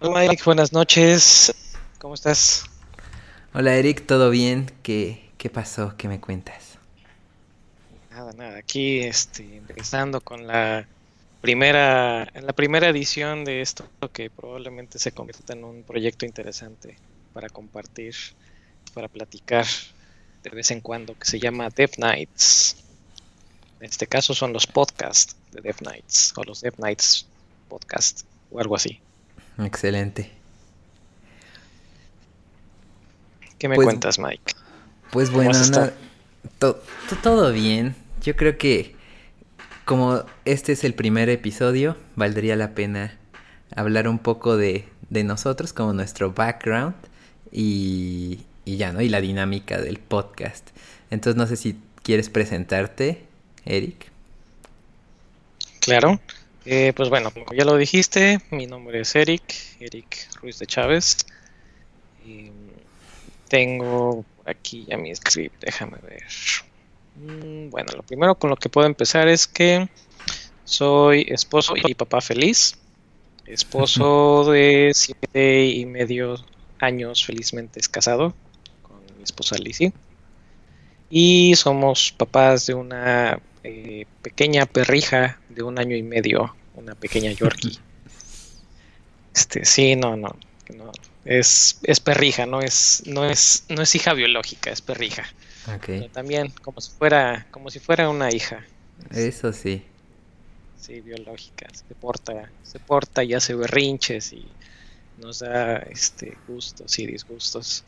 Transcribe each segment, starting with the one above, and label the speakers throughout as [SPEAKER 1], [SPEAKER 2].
[SPEAKER 1] Hola Mike, buenas noches. ¿Cómo estás?
[SPEAKER 2] Hola Eric, ¿todo bien? ¿Qué, qué pasó? ¿Qué me cuentas?
[SPEAKER 1] Nada, nada. Aquí este, empezando con la primera, la primera edición de esto que probablemente se convierta en un proyecto interesante para compartir, para platicar de vez en cuando, que se llama Dev Nights. En este caso son los podcasts de Dev Nights o los Dev Nights podcast o algo así.
[SPEAKER 2] Excelente.
[SPEAKER 1] ¿Qué me
[SPEAKER 2] Pues-
[SPEAKER 1] cuentas, Mike?
[SPEAKER 2] Pues
[SPEAKER 1] ¿Cómo
[SPEAKER 2] bueno,
[SPEAKER 1] has
[SPEAKER 2] no,
[SPEAKER 1] estado?
[SPEAKER 2] to- to- todo bien. Yo creo que como este es el primer episodio, valdría la pena hablar un poco de, de nosotros, como nuestro background y, y ya, ¿no? Y la dinámica del podcast. Entonces no sé si quieres presentarte, Eric.
[SPEAKER 1] Claro. Eh, pues bueno, como ya lo dijiste, mi nombre es Eric, Eric Ruiz de Chávez. Y tengo aquí ya mi script, déjame ver. Mm, Bueno, lo primero con lo que puedo empezar es que soy esposo y papá feliz. Esposo de siete y medio años, felizmente es casado con mi esposa Lizzie. Y somos papás de una eh, pequeña perrija de un año y medio, una pequeña Yorkie. Este, sí, no, no, no. Es, es perrija, no es, no es, no es hija biológica, es perrija. Pero también como si fuera, como si fuera una hija.
[SPEAKER 2] eso sí.
[SPEAKER 1] Sí, biológica. Se porta, se porta y hace berrinches y nos da este gustos y disgustos.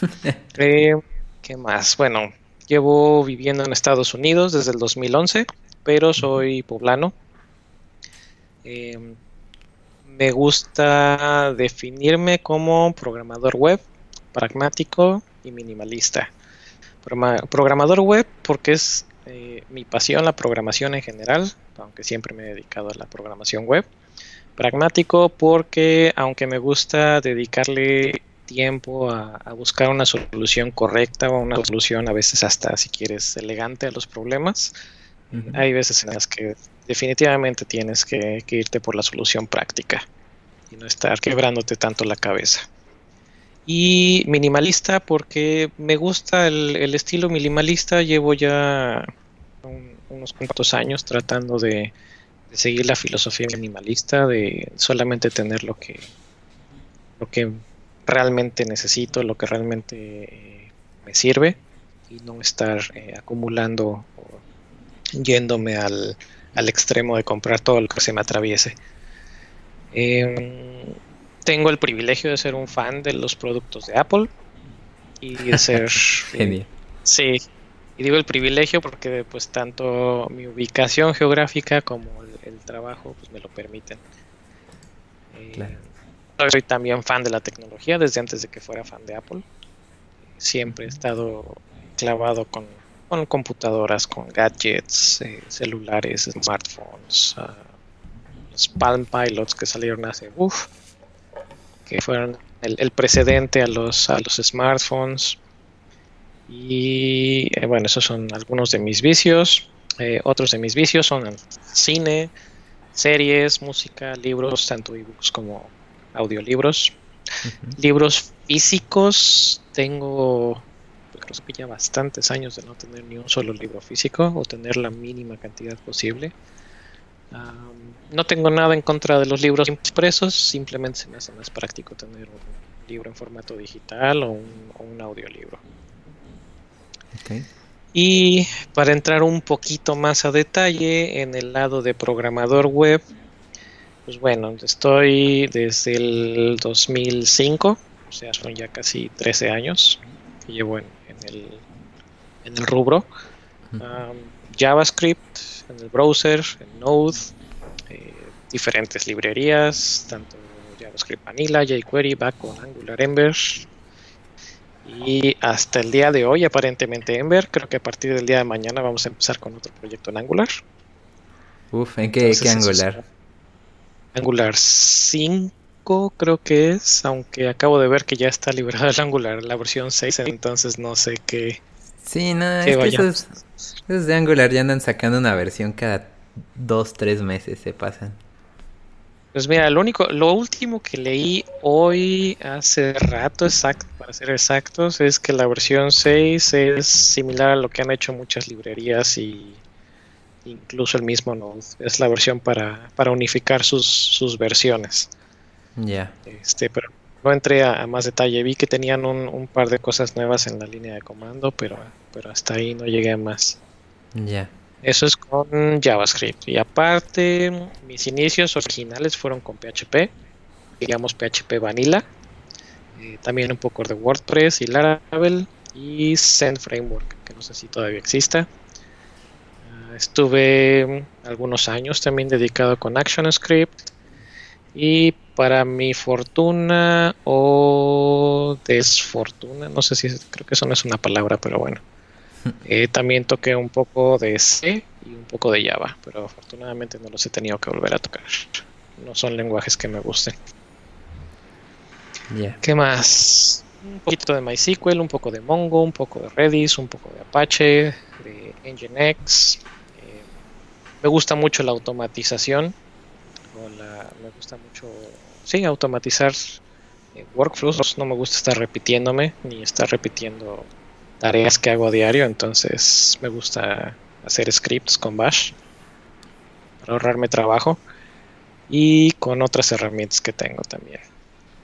[SPEAKER 1] Eh, ¿qué más? Bueno, llevo viviendo en Estados Unidos desde el 2011, pero soy poblano. Eh, me gusta definirme como programador web, pragmático y minimalista. Programa- programador web porque es eh, mi pasión la programación en general, aunque siempre me he dedicado a la programación web. Pragmático porque aunque me gusta dedicarle tiempo a, a buscar una solución correcta o una solución a veces hasta si quieres elegante a los problemas, Hay veces en las que definitivamente tienes que, irte por la solución práctica y no estar quebrándote tanto la cabeza. Y minimalista porque me gusta el, estilo minimalista, llevo ya un- unos cuantos años tratando de, de seguir la filosofía minimalista, de solamente tener lo que, lo que realmente necesito, lo que realmente eh, me sirve y no estar eh, acumulando o yéndome al, al extremo de comprar todo lo que se me atraviese. Em, tengo el privilegio de ser un fan de los productos de Apple y de ser
[SPEAKER 2] Genial.
[SPEAKER 1] Sí, y digo el privilegio porque pues tanto mi ubicación geográfica como el, el trabajo pues me lo permiten. Eh,
[SPEAKER 2] Claro.
[SPEAKER 1] Soy también fan de la tecnología desde antes de que fuera fan de Apple. Siempre he estado clavado con, con computadoras, con gadgets, eh, celulares, smartphones, ah, los Palm Pilots que salieron hace, uff, que fueron el, el precedente a los, a los smartphones. Y eh, bueno, esos son algunos de mis vicios. Eh, otros de mis vicios son el cine, series, música, libros, tanto ebooks como audiolibros. Libros físicos, tengo creo que ya bastantes años de no tener ni un solo libro físico o tener la mínima cantidad posible. No tengo nada en contra de los libros impresos, simplemente se me hace más práctico tener un libro en formato digital o un, o un audiolibro.
[SPEAKER 2] Ok.
[SPEAKER 1] Y para entrar un poquito más a detalle en el lado de programador web, pues bueno, estoy desde el 2005, o sea, son ya casi 13 años que llevo en, en el, en el rubro. Um, JavaScript en el browser, en Node, eh, diferentes librerías, tanto JavaScript Vanilla, jQuery, Backbone, Angular, Ember. Y hasta el día de hoy, aparentemente Ember, creo que a partir del día de mañana vamos a empezar con otro proyecto en Angular.
[SPEAKER 2] Uf, ¿en qué,
[SPEAKER 1] Entonces,
[SPEAKER 2] qué
[SPEAKER 1] eso es-
[SPEAKER 2] Angular?
[SPEAKER 1] Angular 5 creo que es, aunque acabo de ver que ya está liberado el Angular, la versión 6, entonces no sé qué.
[SPEAKER 2] Sí, no, es que esos, esos de Angular ya andan sacando una versión cada dos, tres meses, se pasan.
[SPEAKER 1] Pues mira, lo único, lo último que leí hoy hace rato, exacto, para ser exactos, es que la versión 6 es similar a lo que han hecho muchas librerías y incluso el mismo Node. Es la versión para, para unificar sus, sus versiones.
[SPEAKER 2] Ya.
[SPEAKER 1] Este, pero no entré a, a, más detalle. Vi que tenían un, un, par de cosas nuevas en la línea de comando, pero, pero hasta ahí no llegué a más.
[SPEAKER 2] Ya.
[SPEAKER 1] Eso es con JavaScript. Y aparte, mis inicios originales fueron con PHP, digamos PHP Vanilla. Eh, también un poco de WordPress y Laravel y Zen Framework, que no sé si todavía exista. Uh, estuve algunos años también dedicado con ActionScript. Y para mi fortuna o desfortuna, no sé si creo que eso no es una palabra, pero bueno. Eh, también toqué un poco de C y un poco de Java, pero afortunadamente no los he tenido que volver a tocar. No son lenguajes que me gusten.
[SPEAKER 2] Yeah.
[SPEAKER 1] ¿Qué más? Un poquito de MySQL, un poco de Mongo, un poco de Redis, un poco de Apache, de Nginx. Eh, me gusta mucho la automatización. O la, me gusta mucho, sí, automatizar eh, workflows. No me gusta estar repitiéndome ni estar repitiendo tareas que hago a diario, entonces me gusta hacer scripts con Bash para ahorrarme trabajo y con otras herramientas que tengo también.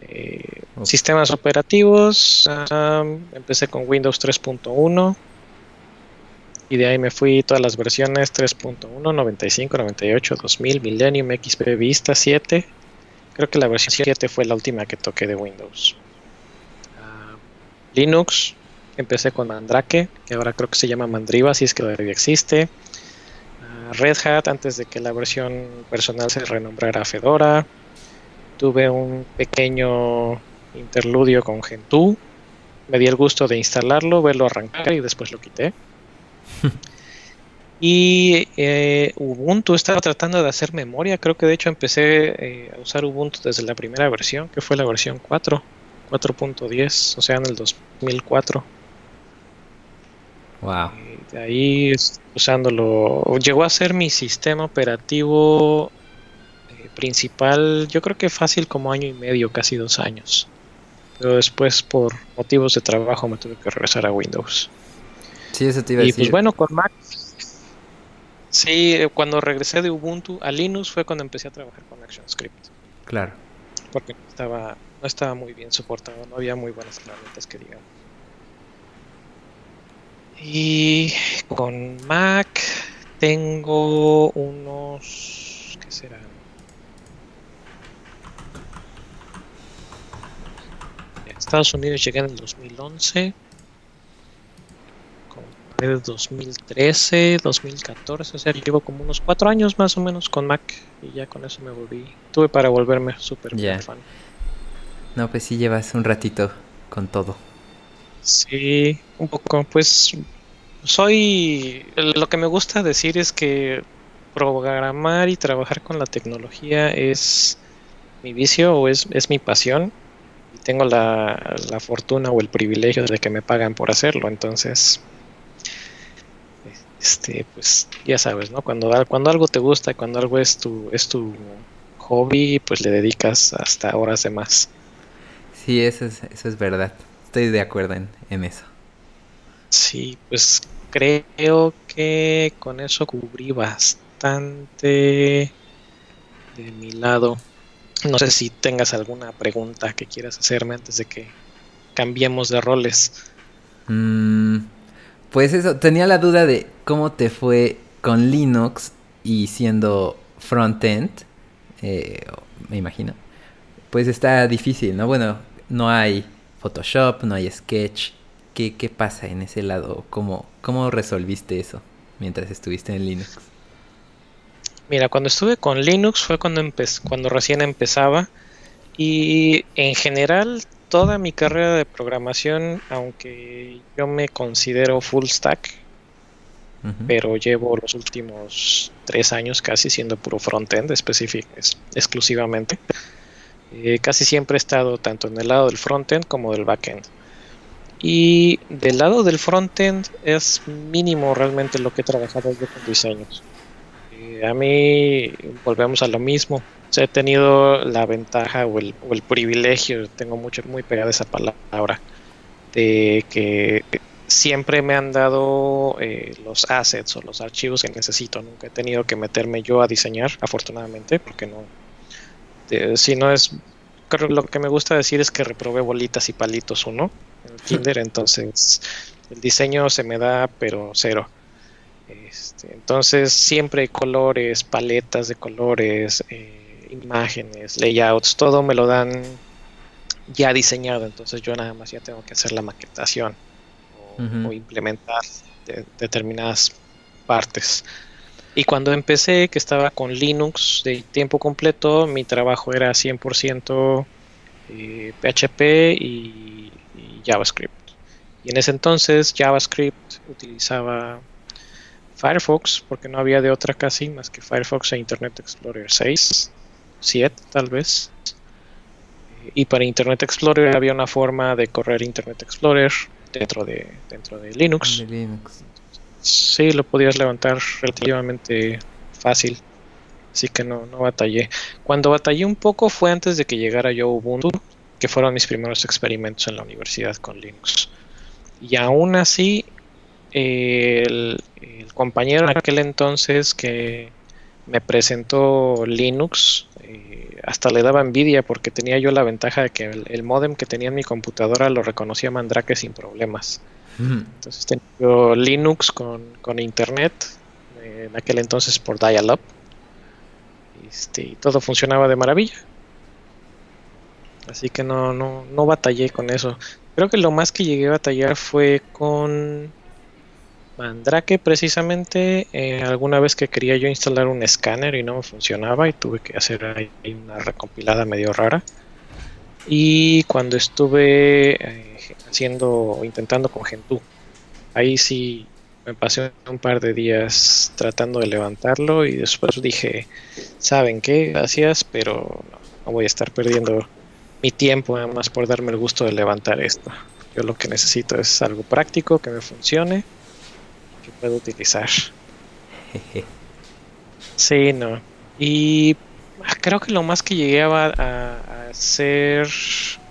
[SPEAKER 1] Eh, okay. Sistemas operativos, um, empecé con Windows 3.1 y de ahí me fui todas las versiones 3.1, 95, 98, 2000, Millennium, XP Vista 7. Creo que la versión 7 fue la última que toqué de Windows. Uh, Linux, empecé con Mandrake, que ahora creo que se llama Mandriva, si es que todavía existe. Uh, Red Hat, antes de que la versión personal se renombrara a Fedora. Tuve un pequeño interludio con Gentoo. Me di el gusto de instalarlo, verlo arrancar y después lo quité. y eh, Ubuntu estaba tratando de hacer memoria. Creo que de hecho empecé eh, a usar Ubuntu desde la primera versión, que fue la versión 4, 4.10, o sea, en el 2004.
[SPEAKER 2] Wow.
[SPEAKER 1] De ahí usándolo. Llegó a ser mi sistema operativo eh, principal, yo creo que fácil como año y medio, casi dos años. Pero después, por motivos de trabajo, me tuve que regresar a Windows.
[SPEAKER 2] Sí, eso te iba a
[SPEAKER 1] y
[SPEAKER 2] decir.
[SPEAKER 1] pues bueno, con Mac. Sí, cuando regresé de Ubuntu a Linux fue cuando empecé a trabajar con ActionScript.
[SPEAKER 2] Claro.
[SPEAKER 1] Porque estaba, no estaba muy bien soportado, no había muy buenas herramientas que digamos. Y con Mac tengo unos. ¿Qué serán? Estados Unidos llegué en el 2011. El 2013, 2014. O sea, llevo como unos cuatro años más o menos con Mac. Y ya con eso me volví. Tuve para volverme súper
[SPEAKER 2] Ya.
[SPEAKER 1] fan.
[SPEAKER 2] No, pues sí llevas un ratito con todo.
[SPEAKER 1] Sí, un poco, pues soy, lo que me gusta decir es que programar y trabajar con la tecnología es mi vicio o es, es mi pasión y tengo la, la, fortuna o el privilegio de que me pagan por hacerlo, entonces, este, pues ya sabes, ¿no? Cuando, cuando algo te gusta, cuando algo es tu, es tu hobby, pues le dedicas hasta horas de más.
[SPEAKER 2] Sí, eso es, eso es verdad. Estoy de acuerdo en, en eso.
[SPEAKER 1] Sí, pues creo que con eso cubrí bastante de mi lado. No sé si tengas alguna pregunta que quieras hacerme antes de que cambiemos de roles.
[SPEAKER 2] Mm, pues eso, tenía la duda de cómo te fue con Linux y siendo frontend, eh, me imagino. Pues está difícil, ¿no? Bueno, no hay Photoshop, no hay Sketch. ¿Qué, qué pasa en ese lado? ¿Cómo, ¿Cómo resolviste eso mientras estuviste en Linux?
[SPEAKER 1] Mira, cuando estuve con Linux fue cuando, cuando recién empezaba y en general toda mi carrera de programación, aunque yo me considero full stack, pero llevo los últimos tres años casi siendo puro frontend exclusivamente. Eh, casi siempre he estado tanto en el lado del frontend como del backend. Y del lado del frontend es mínimo realmente lo que he trabajado yo con diseños. Eh, a mí volvemos a lo mismo. he tenido la ventaja o el, privilegio, tengo mucho, muy pegada esa palabra, de que siempre me han dado eh, los assets o los archivos que necesito. Nunca he tenido que meterme yo a diseñar, afortunadamente, porque no. si no es. Creo lo que me gusta decir es que reprobé bolitas y palitos uno en el Kinder, entonces el diseño se me da, pero cero. Este, entonces siempre hay colores, paletas de colores, eh, imágenes, layouts, todo me lo dan ya diseñado, entonces yo nada más ya tengo que hacer la maquetación o, implementar determinadas partes. Y cuando empecé, que estaba con Linux de tiempo completo, mi trabajo era 100% PHP eh, y, JavaScript. Y en ese entonces JavaScript utilizaba Firefox, porque no había de otra casi más que Firefox e Internet Explorer 6, 7 tal vez. Y para Internet Explorer había una forma de correr Internet Explorer dentro de, dentro de Linux. Sí, lo podías levantar relativamente fácil. Así que no, no batallé. Cuando batallé un poco fue antes de que llegara yo Ubuntu, que fueron mis primeros experimentos en la universidad con Linux. Y aún así, el, compañero en aquel entonces que me presentó Linux, eh, hasta le daba envidia porque tenía yo la ventaja de que el, modem que tenía en mi computadora lo reconocía Mandrake sin problemas. Entonces tenía yo Linux con, internet, eh, en aquel entonces por dial-up, este, y todo funcionaba de maravilla. Así que no, no, no batallé con eso. Creo que lo más que llegué a batallar fue con Mandrake precisamente eh, alguna vez que quería yo instalar un escáner y no me funcionaba y tuve que hacer ahí una recompilada medio rara. Y cuando estuve eh, haciendo intentando con Gentoo, ahí sí me pasé un par de días tratando de levantarlo y después dije, ¿saben qué? Gracias, pero no, voy a estar perdiendo mi tiempo nada más por darme el gusto de levantar esto. Yo lo que necesito es algo práctico que me funcione puedo utilizar. sí, no. Y creo que lo más que llegué a, hacer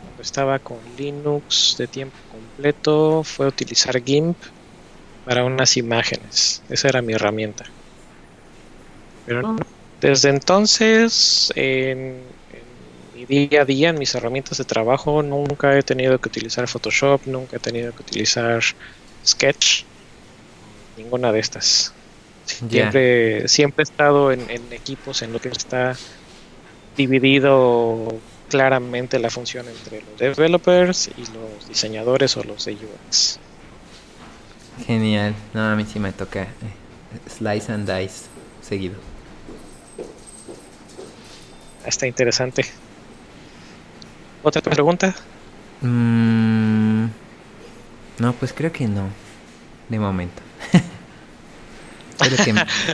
[SPEAKER 1] cuando estaba con Linux de tiempo completo fue utilizar GIMP para unas imágenes. Esa era mi herramienta. Pero desde entonces, en, en, mi día a día, en mis herramientas de trabajo, nunca he tenido que utilizar Photoshop, nunca he tenido que utilizar Sketch ninguna de estas. Siempre, siempre he estado en, equipos en los que está dividido claramente la función entre los developers y los diseñadores o los de UX.
[SPEAKER 2] Genial. No, a mí sí me toca eh, slice and dice seguido.
[SPEAKER 1] Está interesante. ¿Otra pregunta?
[SPEAKER 2] Mm, no, pues creo que no. De momento.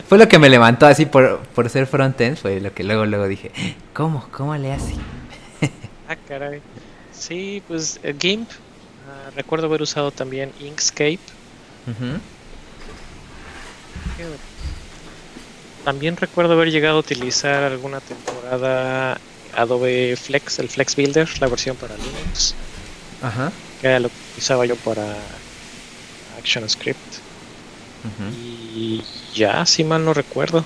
[SPEAKER 2] Fue, lo que, me levantó así por, por ser frontend, fue lo que luego luego dije, ¿cómo? ¿Cómo le hace?
[SPEAKER 1] ah, caray. Sí, pues el GIMP, ah, recuerdo haber usado también Inkscape. También recuerdo haber llegado a utilizar alguna temporada Adobe Flex, el Flex Builder, la versión para Linux. Ajá. Que era lo que utilizaba yo para ActionScript. Y ya, si mal no recuerdo.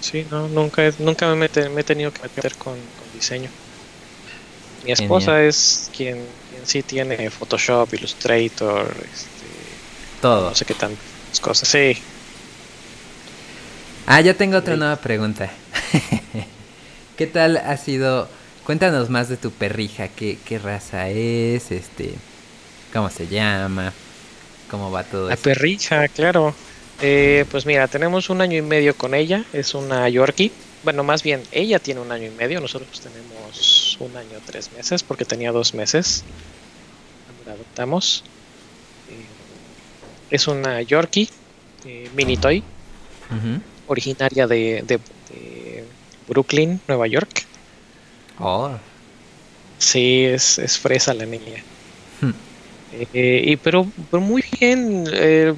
[SPEAKER 1] Sí, no, nunca, nunca me, he tenido que meter con, diseño. Mi esposa es quien, quien, sí tiene Photoshop, Illustrator, este,
[SPEAKER 2] todo.
[SPEAKER 1] No sé qué tantas cosas, sí.
[SPEAKER 2] Ah, ya tengo otra nueva pregunta. ¿Qué tal ha sido? Cuéntanos más de tu perrija, qué, qué raza es, este, cómo se llama. ¿Cómo va todo
[SPEAKER 1] La perrija, claro. Eh, pues mira, tenemos un año y medio con ella. Es una Yorkie. Bueno, más bien, ella tiene un año y medio. Nosotros tenemos un año tres meses porque tenía dos meses. La adoptamos. Eh, es una Yorkie eh, mini toy. Originaria de, Brooklyn, Nueva York. Oh. Sí, es, es fresa la niña. Eh, y pero, pero muy bien, eh,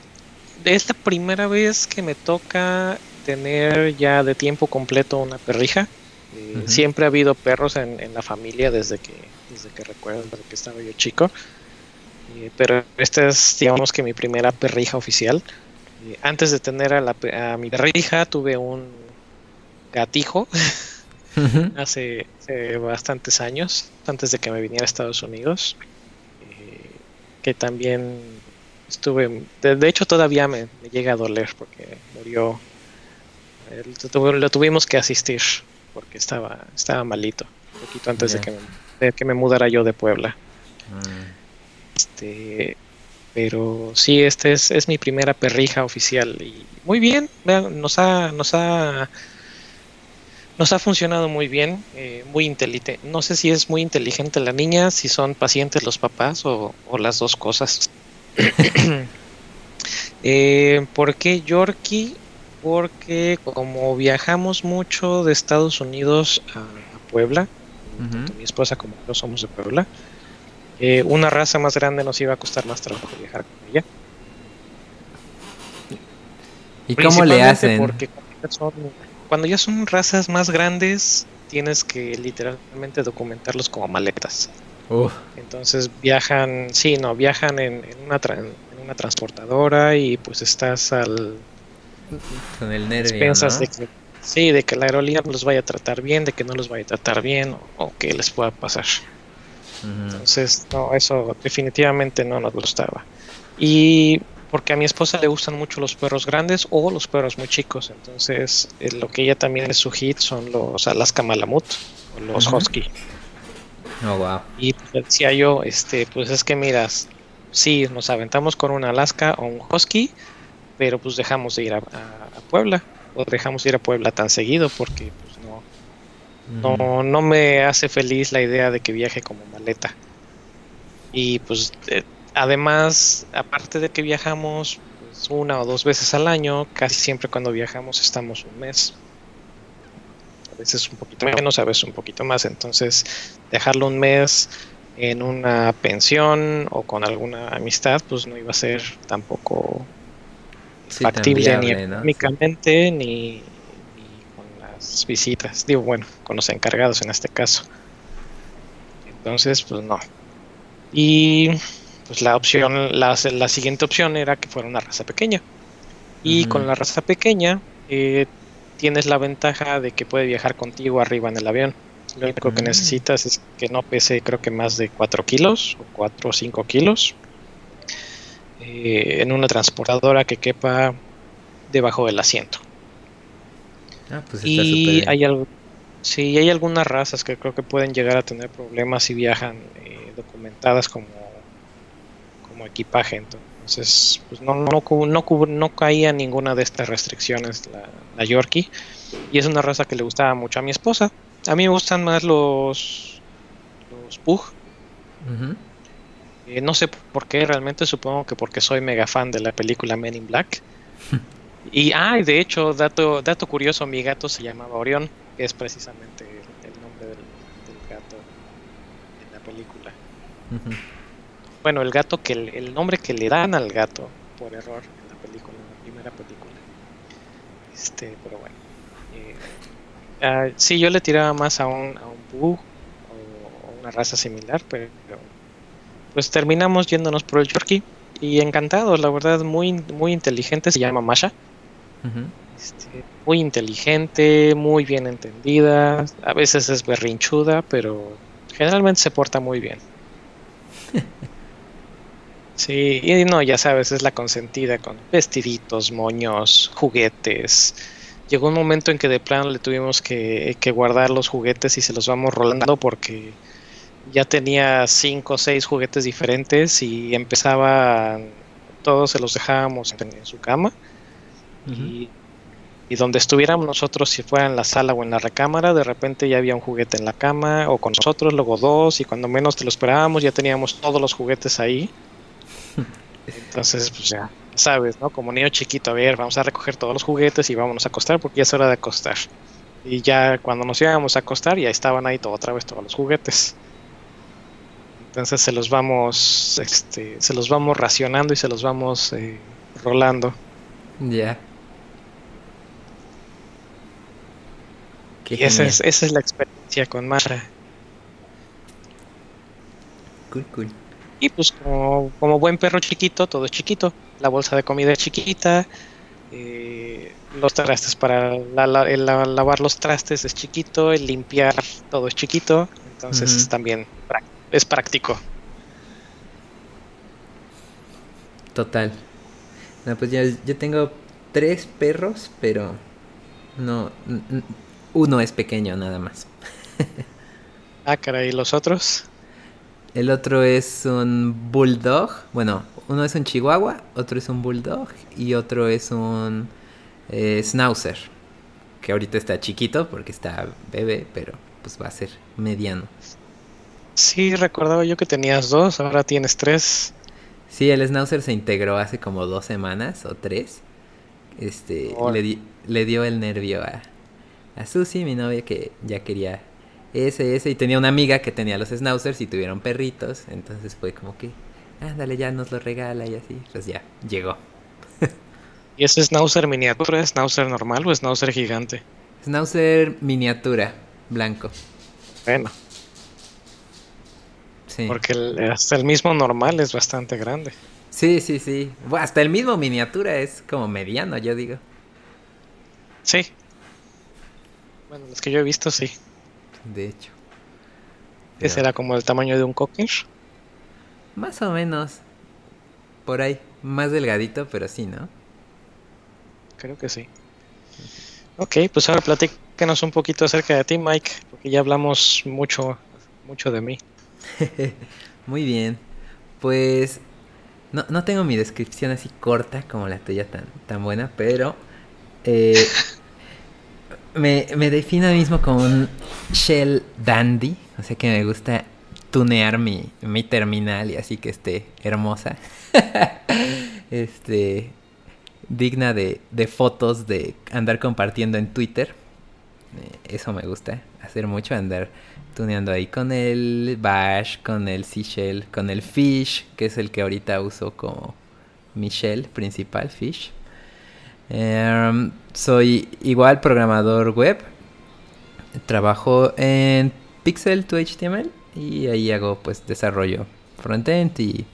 [SPEAKER 1] es la primera vez que me toca tener ya de tiempo completo una perrija. Eh, siempre ha habido perros en, en, la familia desde que, desde que recuerdo, desde que estaba yo chico. Eh, pero esta es, digamos que mi primera perrija oficial. Eh, antes de tener a, la, a, mi perrija, tuve un gatijo hace, hace, bastantes años, antes de que me viniera a Estados Unidos, que también estuve, de, de hecho todavía me, me, llega a doler porque murió, lo, lo tuvimos que asistir porque estaba, estaba malito, un poquito antes yeah. de, que me, de que me mudara yo de Puebla. Mm. Este, pero sí, este es, es, mi primera perrija oficial y muy bien, nos ha, nos ha, nos ha funcionado muy bien, eh, muy inteligente. No sé si es muy inteligente la niña, si son pacientes los papás o, o las dos cosas. eh, ¿Por qué Yorkie? Porque como viajamos mucho de Estados Unidos a, a Puebla, uh -huh. tanto mi esposa como yo somos de Puebla, eh, una raza más grande nos iba a costar más trabajo viajar con ella.
[SPEAKER 2] ¿Y cómo le hacen?
[SPEAKER 1] Porque son, cuando ya son razas más grandes, tienes que literalmente documentarlos como maletas.
[SPEAKER 2] Uh.
[SPEAKER 1] Entonces viajan, sí, no, viajan en, en, una tra en, una transportadora y pues estás al...
[SPEAKER 2] Con el nervio, ¿no?
[SPEAKER 1] de que, sí, de que la aerolínea los vaya a tratar bien, de que no los vaya a tratar bien o, o que les pueda pasar. Entonces, no, eso definitivamente no nos gustaba. Y porque a mi esposa le gustan mucho los perros grandes o los perros muy chicos. Entonces, eh, lo que ella también es su hit son los Alaska Malamut o los uh -huh. Husky.
[SPEAKER 2] Oh, wow.
[SPEAKER 1] Y pues, decía yo, este, pues es que miras, sí, nos aventamos con un Alaska o un Husky, pero pues dejamos de ir a, a, a Puebla o dejamos de ir a Puebla tan seguido porque pues no, no, no me hace feliz la idea de que viaje como maleta. Y pues eh, además, aparte de que viajamos pues, una o dos veces al año, casi siempre cuando viajamos estamos un mes. A veces un poquito menos, a veces un poquito más. Entonces, dejarlo un mes en una pensión o con alguna amistad, pues no iba a ser tampoco sí, factible viable, ni económicamente ¿no? ni, visitas, digo, bueno, con los encargados en este caso. Entonces, pues no. Y pues la opción, la, la siguiente opción era que fuera una raza pequeña. Y uh -huh. con la raza pequeña eh, tienes la ventaja de que puede viajar contigo arriba en el avión. Lo único uh -huh. que necesitas es que no pese creo que más de 4 kilos o 4 o 5 kilos. Eh, en una transportadora que quepa debajo del asiento.
[SPEAKER 2] Ah, pues
[SPEAKER 1] y hay algo, sí, hay algunas razas que creo que pueden llegar a tener problemas si viajan eh, documentadas como, como equipaje. Entonces, pues no, no, no, no, caía ninguna de estas restricciones la, la, Yorkie. Y es una raza que le gustaba mucho a mi esposa. A mí me gustan más los, los Pug. Uh -huh. eh, no sé por qué, realmente supongo que porque soy mega fan de la película Men in Black. Y, ah, de hecho, dato, dato curioso, mi gato se llamaba Orión, que es precisamente el, nombre del, del, gato en la película. Uh -huh. Bueno, el gato que el nombre que le dan al gato por error en la película, en la primera película. Este, pero bueno. Eh, uh, sí, yo le tiraba más a un, a un bug o una raza similar, pero pues terminamos yéndonos por el Yorkie y encantados, la verdad, muy, muy inteligente, se llama Masha. Uh -huh. este, muy inteligente, muy bien entendida, a veces es berrinchuda, pero generalmente se porta muy bien. sí, y no, ya sabes, es la consentida con vestiditos, moños, juguetes. Llegó un momento en que de plano le tuvimos que, que guardar los juguetes y se los vamos rolando porque ya tenía cinco o seis juguetes diferentes y empezaba, todos se los dejábamos en, en su cama Uh -huh. y, y, donde estuviéramos nosotros, si fuera en la sala o en la recámara, de repente ya había un juguete en la cama o con nosotros, luego dos, y cuando menos te lo esperábamos ya teníamos todos los juguetes ahí. Entonces, pues ya sabes, ¿no? Como niño chiquito, a ver, vamos a recoger todos los juguetes y vámonos a acostar porque ya es hora de acostar. Y ya cuando nos íbamos a acostar, ya estaban ahí todo, otra vez todos los juguetes. Entonces se los vamos, este, se los vamos racionando y se los vamos eh, rolando.
[SPEAKER 2] Ya. Yeah.
[SPEAKER 1] y esa es, esa es la experiencia con Mara.
[SPEAKER 2] Cool, cool.
[SPEAKER 1] Y pues como, como buen perro chiquito, todo es chiquito. La bolsa de comida es chiquita. Eh, los trastes para lavar los trastes es chiquito. El limpiar todo es chiquito. Entonces también es práctico.
[SPEAKER 2] Total. No, pues yo, yo tengo tres perros, pero no, uno es pequeño nada más.
[SPEAKER 1] ah, caray, ¿y los otros?
[SPEAKER 2] El otro es un bulldog. Bueno, uno es un chihuahua, otro es un bulldog y otro es un eh, schnauzer. Que ahorita está chiquito porque está bebé, pero pues va a ser mediano.
[SPEAKER 1] Sí, recordaba yo que tenías dos, ahora tienes tres.
[SPEAKER 2] Sí, el schnauzer se integró hace como dos semanas o tres. Este, le, le dio el nervio a, a Susie, mi novia, que ya quería ese, ese, y tenía una amiga que tenía los schnauzers y tuvieron perritos, entonces fue como que, ándale, ya nos lo regala y así, pues ya, llegó.
[SPEAKER 1] ¿Y ese schnauzer miniatura es schnauzer normal o schnauzer gigante?
[SPEAKER 2] Schnauzer miniatura, blanco.
[SPEAKER 1] Bueno. Sí. Porque hasta el mismo normal es bastante grande.
[SPEAKER 2] Sí, sí, sí. hasta el mismo miniatura es como mediano, yo digo.
[SPEAKER 1] Sí, bueno, los que yo he visto, sí.
[SPEAKER 2] De hecho.
[SPEAKER 1] ¿Ese era como el tamaño de un cocker?
[SPEAKER 2] Más o menos. Por ahí. Más delgadito, pero sí, ¿no?
[SPEAKER 1] Creo que sí. Ok, pues ahora platícanos un poquito acerca de ti, Mike, porque ya hablamos mucho, mucho de mí.
[SPEAKER 2] Muy bien. Pues no, no tengo mi descripción así corta como la tuya tan, tan buena, pero eh, me, me defino a mí mismo como un shell dandy, o sea que me gusta tunear mi, mi terminal y así que esté hermosa. este digna de, de, fotos de andar compartiendo en Twitter. Eh, eso me gusta hacer mucho, andar tuneando ahí con el Bash, con el Seashell, con el Fish, que es el que ahorita uso como mi shell principal, Fish. Em, soy igual programador web. Trabajo en Pixel to HTML y ahí hago pues desarrollo frontend y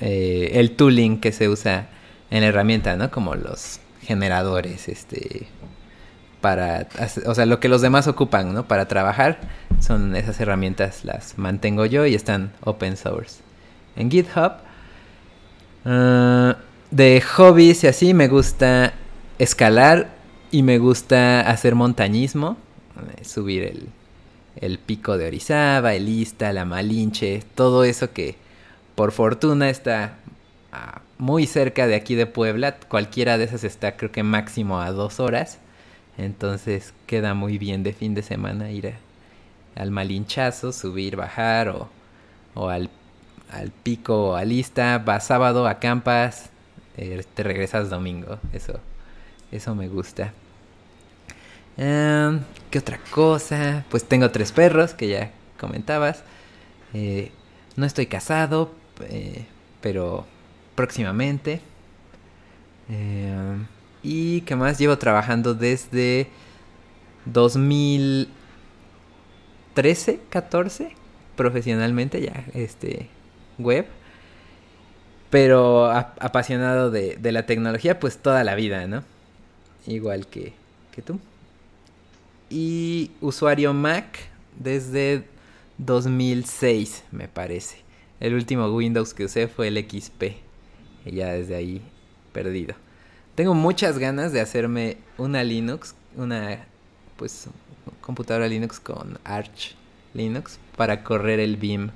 [SPEAKER 2] eh, el tooling que se usa en la herramienta, ¿no? Como los generadores, este, para, o sea, lo que los demás ocupan, ¿no? Para trabajar, son esas herramientas, las mantengo yo y están open source. En GitHub, ah, de hobbies y así, me gusta escalar y me gusta hacer montañismo, eh, subir el, el pico de Orizaba, el Ista, la Malinche, todo eso que por fortuna está ah, muy cerca de aquí de Puebla. Cualquiera de esas está creo que máximo a dos horas. Entonces queda muy bien de fin de semana ir al Malinchazo, subir, bajar o, o al, al pico o al Ista. Va sábado, acampas, eh, te regresas domingo. Eso, eso me gusta. Em, ¿Qué otra cosa? Pues tengo tres perros que ya comentabas. Eh, no estoy casado, eh, pero próximamente. Em, y qué más llevo trabajando desde 2013, 14 profesionalmente ya este web pero apasionado de, la tecnología, pues toda la vida, ¿no? Igual que, tú. Y usuario Mac desde 2006, me parece. El último Windows que usé fue el XP. Y ya desde ahí perdido. Tengo muchas ganas de hacerme una Linux, una pues computadora Linux con Arch Linux para correr el BIM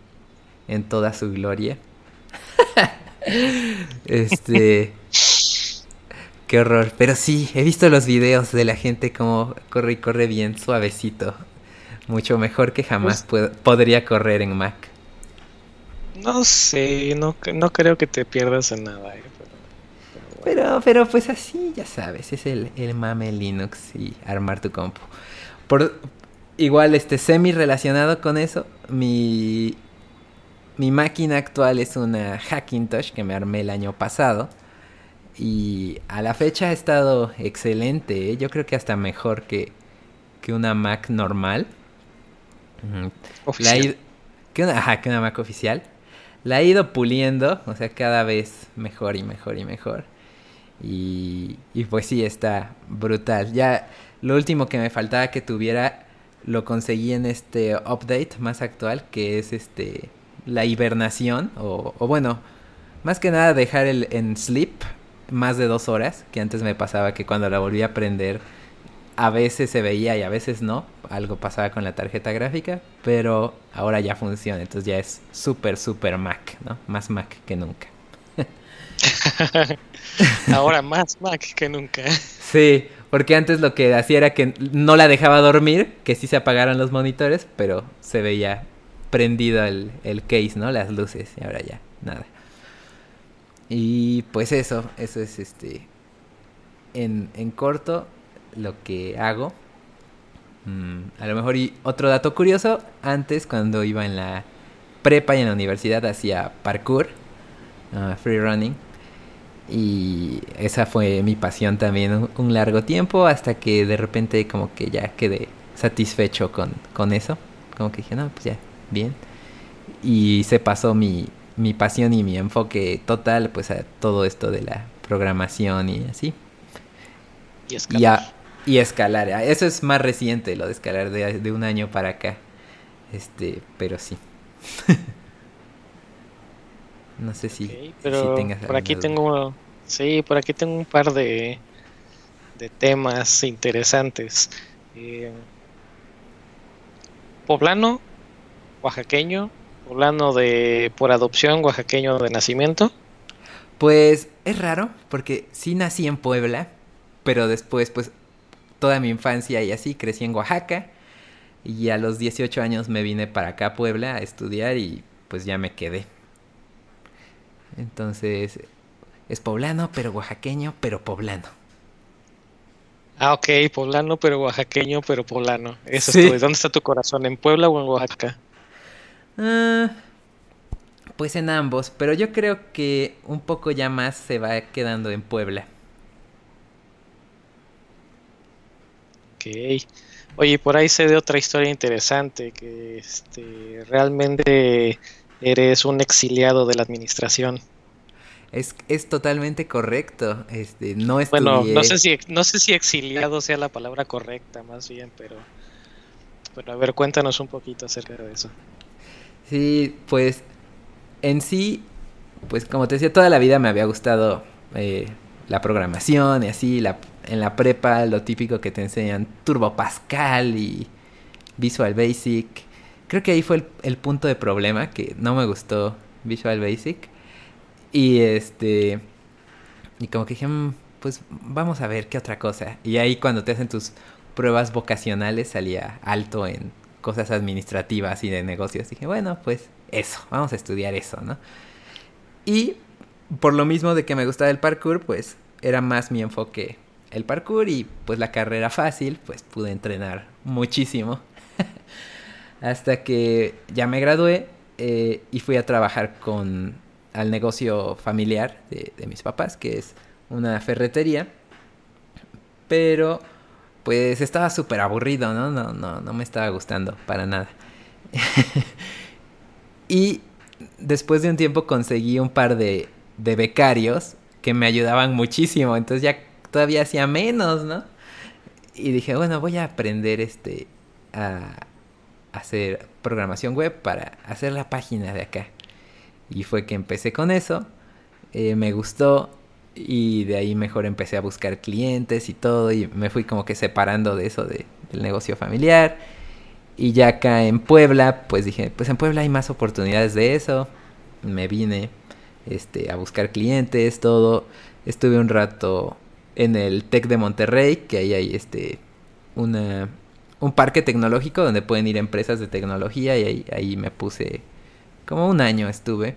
[SPEAKER 2] en toda su gloria. Este. Qué horror. Pero sí, he visto los videos de la gente como corre y corre bien suavecito. Mucho mejor que jamás pues podría correr en Mac.
[SPEAKER 1] No sé, no, no creo que te pierdas en nada. Eh,
[SPEAKER 2] pero, pero, pues así, ya sabes, es el, el mame Linux y armar tu compu. Por, igual, este semi relacionado con eso, mi mi máquina actual es una Hackintosh que me armé el año pasado. Y a la fecha ha estado excelente. ¿eh? Yo creo que hasta mejor que, que una Mac normal.
[SPEAKER 1] Oficial.
[SPEAKER 2] que una, ajá, que una Mac oficial. La he ido puliendo, o sea, cada vez mejor y mejor y mejor. Y, y pues sí, está brutal. Ya lo último que me faltaba que tuviera lo conseguí en este update más actual, que es este la hibernación, o, o bueno, más que nada dejar el en sleep más de dos horas, que antes me pasaba que cuando la volví a prender a veces se veía y a veces no, algo pasaba con la tarjeta gráfica, pero ahora ya funciona, entonces ya es súper, súper Mac, ¿no? Más Mac que nunca.
[SPEAKER 1] ahora más Mac que nunca.
[SPEAKER 2] Sí, porque antes lo que hacía era que no la dejaba dormir, que sí se apagaran los monitores, pero se veía prendido el, el case, ¿no? Las luces, y ahora ya, nada. Y pues eso, eso es este. En, en corto, lo que hago. Mm, a lo mejor, y otro dato curioso: antes, cuando iba en la prepa y en la universidad, hacía parkour, uh, free running. Y esa fue mi pasión también un, un, largo tiempo, hasta que de repente, como que ya quedé satisfecho con, con eso. Como que dije, no, pues ya, bien. Y se pasó mi, mi pasión y mi enfoque total pues a todo esto de la programación y así.
[SPEAKER 1] Y escalar.
[SPEAKER 2] Y, escalar. Eso es más reciente, lo de escalar de, de un año para acá. Este, pero sí. no sé si,
[SPEAKER 1] pero tengas por aquí tengo sí, por aquí tengo un par de de temas interesantes. Eh, poblano, oaxaqueño, poblano de por adopción, oaxaqueño de nacimiento.
[SPEAKER 2] Pues es raro, porque sí nací en Puebla, pero después, pues, toda mi infancia y así crecí en Oaxaca. Y a los 18 años me vine para acá a Puebla a estudiar y pues ya me quedé. Entonces, es poblano, pero oaxaqueño, pero poblano.
[SPEAKER 1] Ah, ok, poblano, pero oaxaqueño, pero poblano. Eso sí. es todo. ¿Dónde está tu corazón? ¿En Puebla o en Oaxaca?
[SPEAKER 2] Uh, pues en ambos, pero yo creo que un poco ya más se va quedando en Puebla.
[SPEAKER 1] Ok. Oye, por ahí sé de otra historia interesante, que este, realmente eres un exiliado de la administración.
[SPEAKER 2] Es, es totalmente correcto. Este, no estudié...
[SPEAKER 1] Bueno, no sé si no sé si exiliado sea la palabra correcta, más bien, pero, pero a ver, cuéntanos un poquito acerca de eso.
[SPEAKER 2] Sí, pues en sí, pues como te decía, toda la vida me había gustado eh, la programación y así, la, en la prepa lo típico que te enseñan Turbo Pascal y Visual Basic. Creo que ahí fue el, punto de problema, que no me gustó Visual Basic. Y este... Y como que dije, mm, pues vamos a ver qué otra cosa. Y ahí cuando te hacen tus pruebas vocacionales salía alto en cosas administrativas y de negocios. Dije, bueno, pues eso, vamos a estudiar eso, ¿no? Y por lo mismo de que me gustaba el parkour, pues era más mi enfoque el parkour y pues la carrera fácil, pues pude entrenar muchísimo. Hasta que ya me gradué eh, y fui a trabajar con al negocio familiar de, de mis papás, que es una ferretería. Pero pues estaba súper aburrido, ¿no? No, no, no me estaba gustando para nada. y después de un tiempo conseguí un par de, de becarios que me ayudaban muchísimo, entonces ya todavía hacía menos, ¿no? Y dije, bueno, voy a aprender este a hacer programación web para hacer la página de acá. Y fue que empecé con eso, eh, me gustó y de ahí mejor empecé a buscar clientes y todo y me fui como que separando de eso de, del negocio familiar. Y ya acá en Puebla pues dije pues en Puebla hay más oportunidades de eso. Me vine este a buscar clientes todo. Estuve un rato en el Tec de Monterrey que ahí hay este una un parque tecnológico donde pueden ir empresas de tecnología y ahí, ahí me puse como un año estuve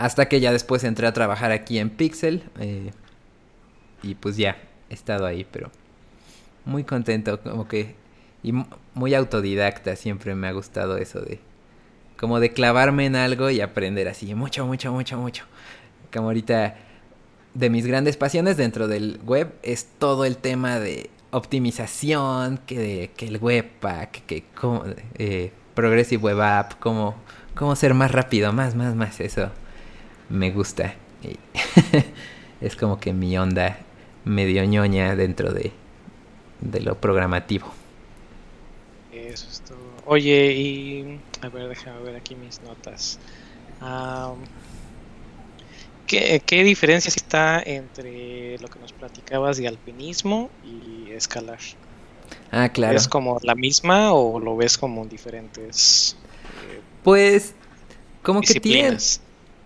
[SPEAKER 2] hasta que ya después entré a trabajar aquí en Pixel. Eh, y pues ya, he estado ahí, pero muy contento, como que... Y muy autodidacta, siempre me ha gustado eso de... Como de clavarme en algo y aprender así, mucho, mucho, mucho, mucho. Como ahorita de mis grandes pasiones dentro del web es todo el tema de optimización, que, que el webpack, que como, eh, Progressive Web App, cómo, cómo ser más rápido, más, más, más, eso me gusta. es como que mi onda medio ñoña dentro de, de lo programativo.
[SPEAKER 1] Eso es todo. Oye, y a ver, déjame ver aquí mis notas. ¿qué, ¿Qué diferencia está entre lo que nos platicabas de alpinismo y escalar?
[SPEAKER 2] Ah, claro.
[SPEAKER 1] ¿Es como la misma o lo ves como diferentes?
[SPEAKER 2] Eh, pues, como que tienen.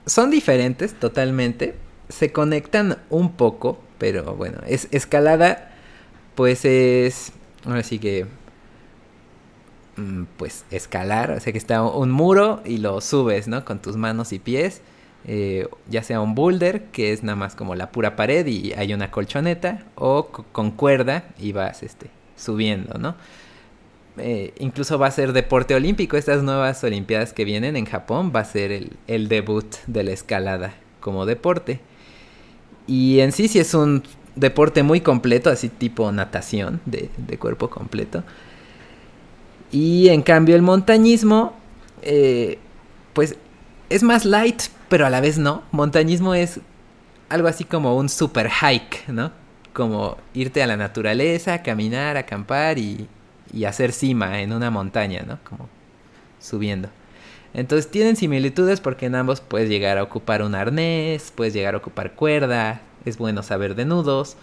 [SPEAKER 2] Son diferentes totalmente. Se conectan un poco, pero bueno, es escalada, pues es. Ahora sí que. Mm, pues escalar, o sea que está un muro y lo subes, ¿no? Con tus manos y pies. Eh, ya sea un boulder, que es nada más como la pura pared y hay una colchoneta, o con cuerda y vas este, subiendo, ¿no? Eh, incluso va a ser deporte olímpico. Estas nuevas Olimpiadas que vienen en Japón va a ser el, debut de la escalada como deporte. Y en sí sí es un deporte muy completo, así tipo natación de, cuerpo completo. Y en cambio el montañismo, eh, pues es más light, pero a la vez no. Montañismo es algo así como un super hike, ¿no? como irte a la naturaleza, caminar, acampar y, y hacer cima en una montaña, ¿no? Como subiendo. Entonces tienen similitudes porque en ambos puedes llegar a ocupar un arnés, puedes llegar a ocupar cuerda, es bueno saber de nudos,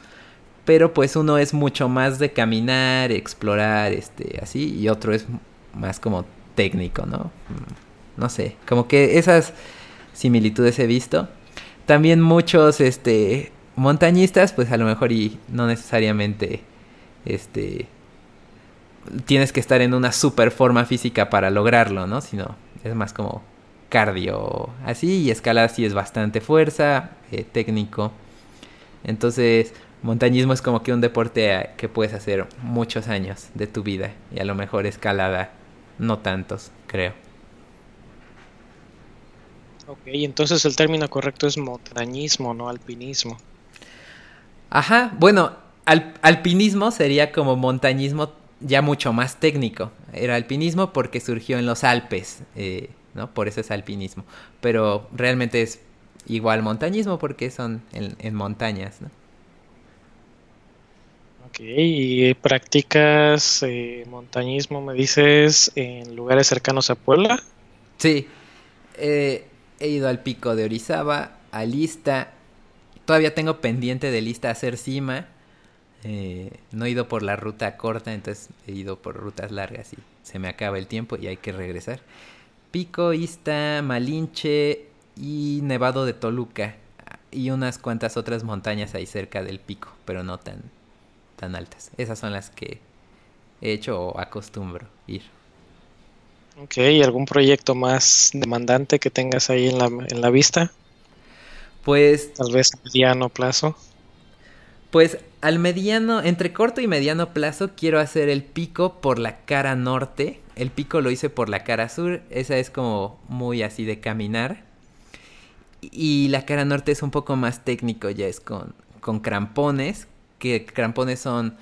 [SPEAKER 2] pero pues uno es mucho más de caminar, explorar, este, así, y otro es más como técnico, ¿no? No sé, como que esas similitudes he visto. También muchos, este, montañistas, pues a lo mejor y no necesariamente este tienes que estar en una super forma física para lograrlo, ¿no? Sino es más como cardio así y escalada sí es bastante fuerza, eh, técnico. Entonces, montañismo es como que un deporte eh, que puedes hacer muchos años de tu vida y a lo mejor escalada no tantos, creo.
[SPEAKER 1] Ok, entonces el término correcto es montañismo, no alpinismo.
[SPEAKER 2] Ajá, bueno, alpinismo sería como montañismo ya mucho más técnico. Era alpinismo porque surgió en los Alpes, eh, ¿no? Por eso es alpinismo. Pero realmente es igual montañismo porque son en, montañas, ¿no?
[SPEAKER 1] Ok, ¿y practicas eh, montañismo, me dices, en lugares cercanos a Puebla?
[SPEAKER 2] Sí, eh, he ido al pico de Orizaba, a Lista, Todavía tengo pendiente de lista hacer cima. Eh, no he ido por la ruta corta, entonces he ido por rutas largas y se me acaba el tiempo y hay que regresar. Pico, Ista, Malinche y Nevado de Toluca. Y unas cuantas otras montañas ahí cerca del pico, pero no tan, tan altas. Esas son las que he hecho o acostumbro ir.
[SPEAKER 1] Ok, ¿algún proyecto más demandante que tengas ahí en la, en la vista?
[SPEAKER 2] Pues.
[SPEAKER 1] Tal vez a mediano plazo.
[SPEAKER 2] Pues al mediano, entre corto y mediano plazo, quiero hacer el pico por la cara norte. El pico lo hice por la cara sur. Esa es como muy así de caminar. Y la cara norte es un poco más técnico, ya es con, con crampones. Que crampones son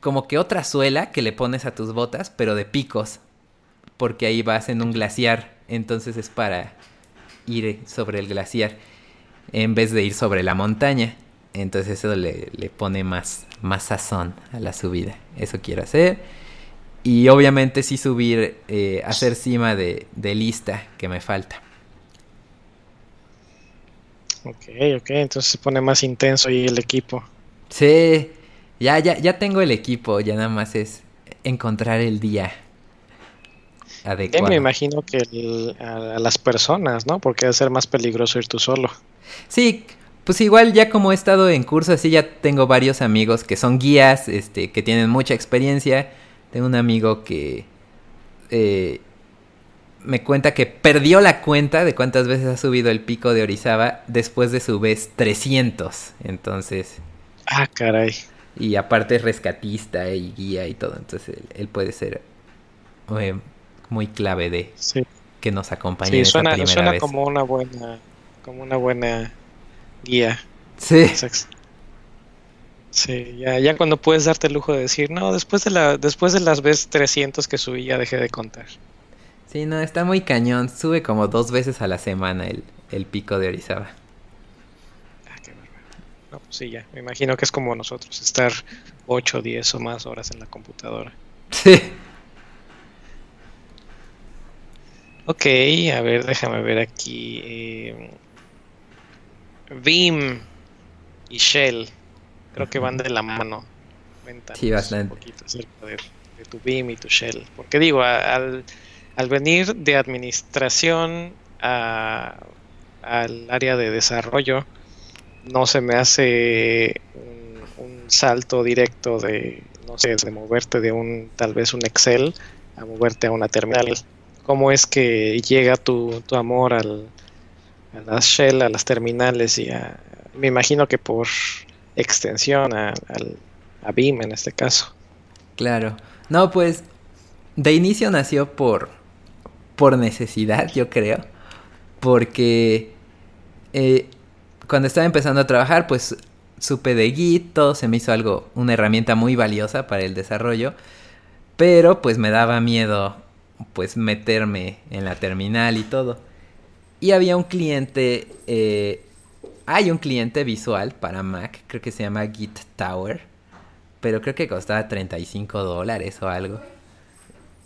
[SPEAKER 2] como que otra suela que le pones a tus botas, pero de picos. Porque ahí vas en un glaciar. Entonces es para ir sobre el glaciar en vez de ir sobre la montaña. Entonces eso le, pone más, más sazón a la subida. Eso quiero hacer. Y obviamente sí subir, eh, hacer cima de, lista que me falta.
[SPEAKER 1] Ok, ok, entonces se pone más intenso ahí el equipo.
[SPEAKER 2] Sí, ya, ya, ya tengo el equipo, ya nada más es encontrar el día
[SPEAKER 1] adecuado. me imagino que a, las personas, ¿no? Porque va a ser más peligroso ir tú solo.
[SPEAKER 2] Sí, pues igual ya como he estado en curso así ya tengo varios amigos que son guías, este, que tienen mucha experiencia. Tengo un amigo que eh, me cuenta que perdió la cuenta de cuántas veces ha subido el pico de Orizaba después de su vez 300. Entonces...
[SPEAKER 1] Ah, caray.
[SPEAKER 2] Y aparte es rescatista y guía y todo. Entonces él, puede ser eh, muy clave de que nos acompañe en
[SPEAKER 1] suena,
[SPEAKER 2] primera
[SPEAKER 1] suena como una buena como una buena guía.
[SPEAKER 2] Sí.
[SPEAKER 1] Sí, ya, ya cuando puedes darte el lujo de decir, no, después de, la, después de las veces 300 que subí ya dejé de contar.
[SPEAKER 2] Sí, no, está muy cañón. Sube como dos veces a la semana el, el pico de Orizaba.
[SPEAKER 1] Ah, qué bárbaro. No, pues sí, ya. Me imagino que es como nosotros, estar 8, 10 o más horas en la computadora.
[SPEAKER 2] Sí.
[SPEAKER 1] Ok, a ver, déjame ver aquí. Eh, Vim y Shell. Creo que van de la mano.
[SPEAKER 2] Sí, bastante.
[SPEAKER 1] Un poquito acerca de, de tu Vim y tu Shell. Porque digo, al, al venir de administración a- al área de desarrollo, no se me hace un, un salto directo de, no sé, de moverte de un, tal vez un Excel a moverte a una terminal. ¿Cómo es que llega tu, tu amor al, a las shell, a las terminales y a, me imagino que por extensión a, BIM en este caso?
[SPEAKER 2] Claro. No, pues de inicio nació por por necesidad, yo creo, porque eh, cuando estaba empezando a trabajar, pues supe de Git, todo se me hizo algo, una herramienta muy valiosa para el desarrollo, pero pues me daba miedo pues meterme en la terminal y todo. Y había un cliente, eh, hay un cliente visual para Mac, creo que se llama Git Tower, pero creo que costaba 35 dólares o algo.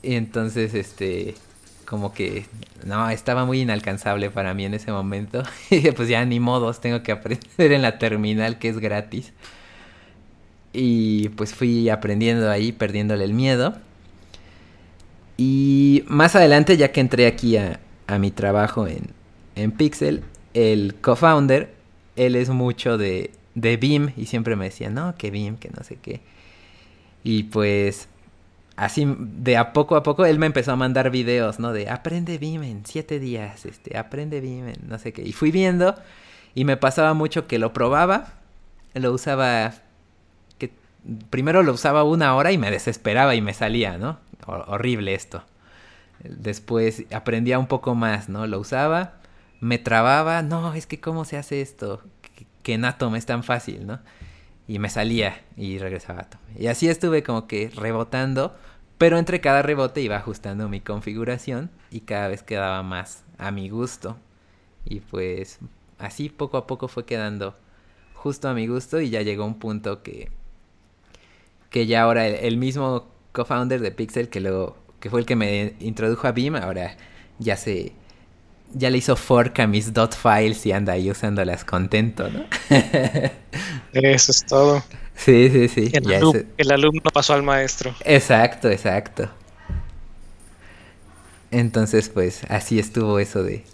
[SPEAKER 2] Y entonces, este, como que, no, estaba muy inalcanzable para mí en ese momento. Y pues ya ni modos, tengo que aprender en la terminal que es gratis. Y pues fui aprendiendo ahí, perdiéndole el miedo. Y más adelante, ya que entré aquí a, a mi trabajo en, en Pixel, el co-founder, él es mucho de, de BIM y siempre me decía, no, que BIM, que no sé qué. Y pues así de a poco a poco él me empezó a mandar videos, ¿no? De aprende BIM en siete días, este, aprende BIM en no sé qué. Y fui viendo y me pasaba mucho que lo probaba, lo usaba, primero lo usaba una hora y me desesperaba y me salía, ¿no? Hor- horrible esto. Después aprendía un poco más, ¿no? Lo usaba, me trababa, no, es que cómo se hace esto, que, en Atom es tan fácil, ¿no? Y me salía y regresaba a Atom. Y así estuve como que rebotando, pero entre cada rebote iba ajustando mi configuración y cada vez quedaba más a mi gusto. Y pues así poco a poco fue quedando justo a mi gusto y ya llegó un punto que que ya ahora el, mismo co-founder de Pixel que luego que fue el que me introdujo a BIM, ahora ya se ya le hizo fork a mis dot files y anda ahí usándolas contento, ¿no?
[SPEAKER 1] Eso es todo.
[SPEAKER 2] sí, sí, sí.
[SPEAKER 1] El, alum- el alumno pasó al maestro.
[SPEAKER 2] Exacto, exacto. Entonces, pues así estuvo eso de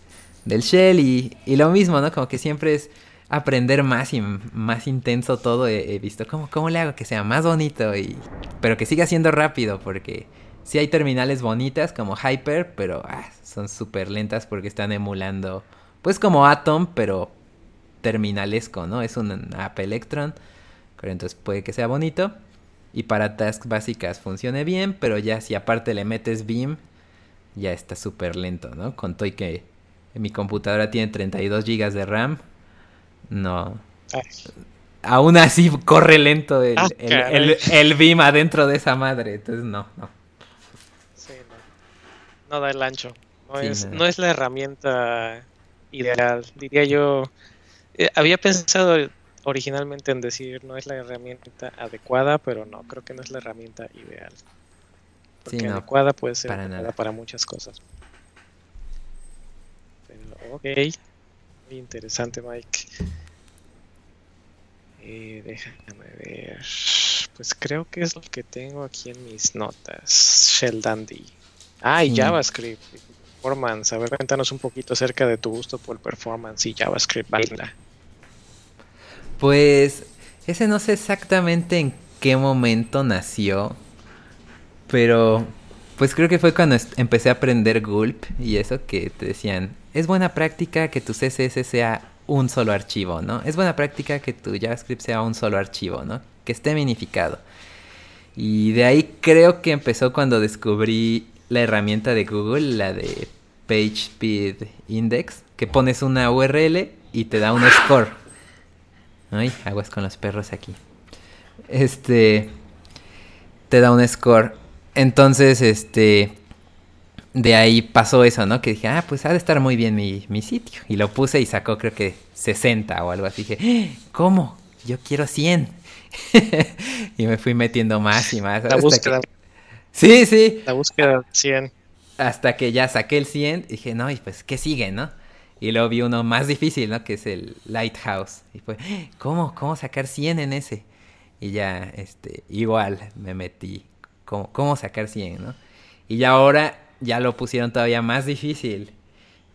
[SPEAKER 2] del shell y, y lo mismo, ¿no? Como que siempre es aprender más y más intenso todo. He, he visto cómo, cómo le hago que sea más bonito y pero que siga siendo rápido porque sí hay terminales bonitas como Hyper, pero ah, son súper lentas porque están emulando pues como Atom, pero terminalesco, ¿no? Es un app Electron, pero entonces puede que sea bonito. Y para tasks básicas funcione bien, pero ya si aparte le metes Beam, ya está súper lento, ¿no? Con todo y que mi computadora tiene 32 GB de RAM, no.
[SPEAKER 1] Ay,
[SPEAKER 2] Aún así corre lento el,
[SPEAKER 1] Ah,
[SPEAKER 2] el,
[SPEAKER 1] caray.
[SPEAKER 2] el, el Beam adentro de esa madre, entonces no, no.
[SPEAKER 1] No. Da el ancho. No,
[SPEAKER 2] Sí,
[SPEAKER 1] es,
[SPEAKER 2] no.
[SPEAKER 1] no es la herramienta ideal. Diría yo. eh, había pensado originalmente en decir no es la herramienta adecuada, pero no, creo que no es la herramienta ideal. Porque
[SPEAKER 2] Sí, no,
[SPEAKER 1] adecuada puede ser
[SPEAKER 2] para nada.
[SPEAKER 1] para muchas cosas. Pero, ok. Muy interesante, Mike. Eh, déjame ver. Pues creo que es lo que tengo aquí en mis notas. Shell Dandy. Ah, y
[SPEAKER 2] Sí.
[SPEAKER 1] JavaScript. Performance. A ver, cuéntanos un poquito acerca de tu gusto por performance y JavaScript. Vanilla.
[SPEAKER 2] Pues ese no sé exactamente en qué momento nació, pero pues creo que fue cuando empecé a aprender Gulp y eso que te decían, es buena práctica que tu CSS sea un solo archivo, ¿no? Es buena práctica que tu JavaScript sea un solo archivo, ¿no? Que esté minificado. Y de ahí creo que empezó cuando descubrí la herramienta de Google, la de PageSpeed Index, que pones una URL y te da un score. Ay, aguas con los perros aquí. este, te da un score. Entonces, este, de ahí pasó eso, ¿no? Que dije, ah, pues ha de estar muy bien mi, mi sitio. Y lo puse y sacó creo que 60 o algo así. Dije, ¡Ah! ¿cómo? Yo quiero 100. y me fui metiendo más y más.
[SPEAKER 1] La búsqueda.
[SPEAKER 2] Sí, sí.
[SPEAKER 1] La búsqueda 100.
[SPEAKER 2] Hasta que ya saqué el 100, dije, no, y pues, ¿qué sigue, no? Y luego vi uno más difícil, ¿no? Que es el Lighthouse. Y fue, ¿cómo? ¿Cómo sacar 100 en ese? Y ya, este, igual me metí. ¿Cómo, cómo sacar 100, no? Y ya ahora ya lo pusieron todavía más difícil.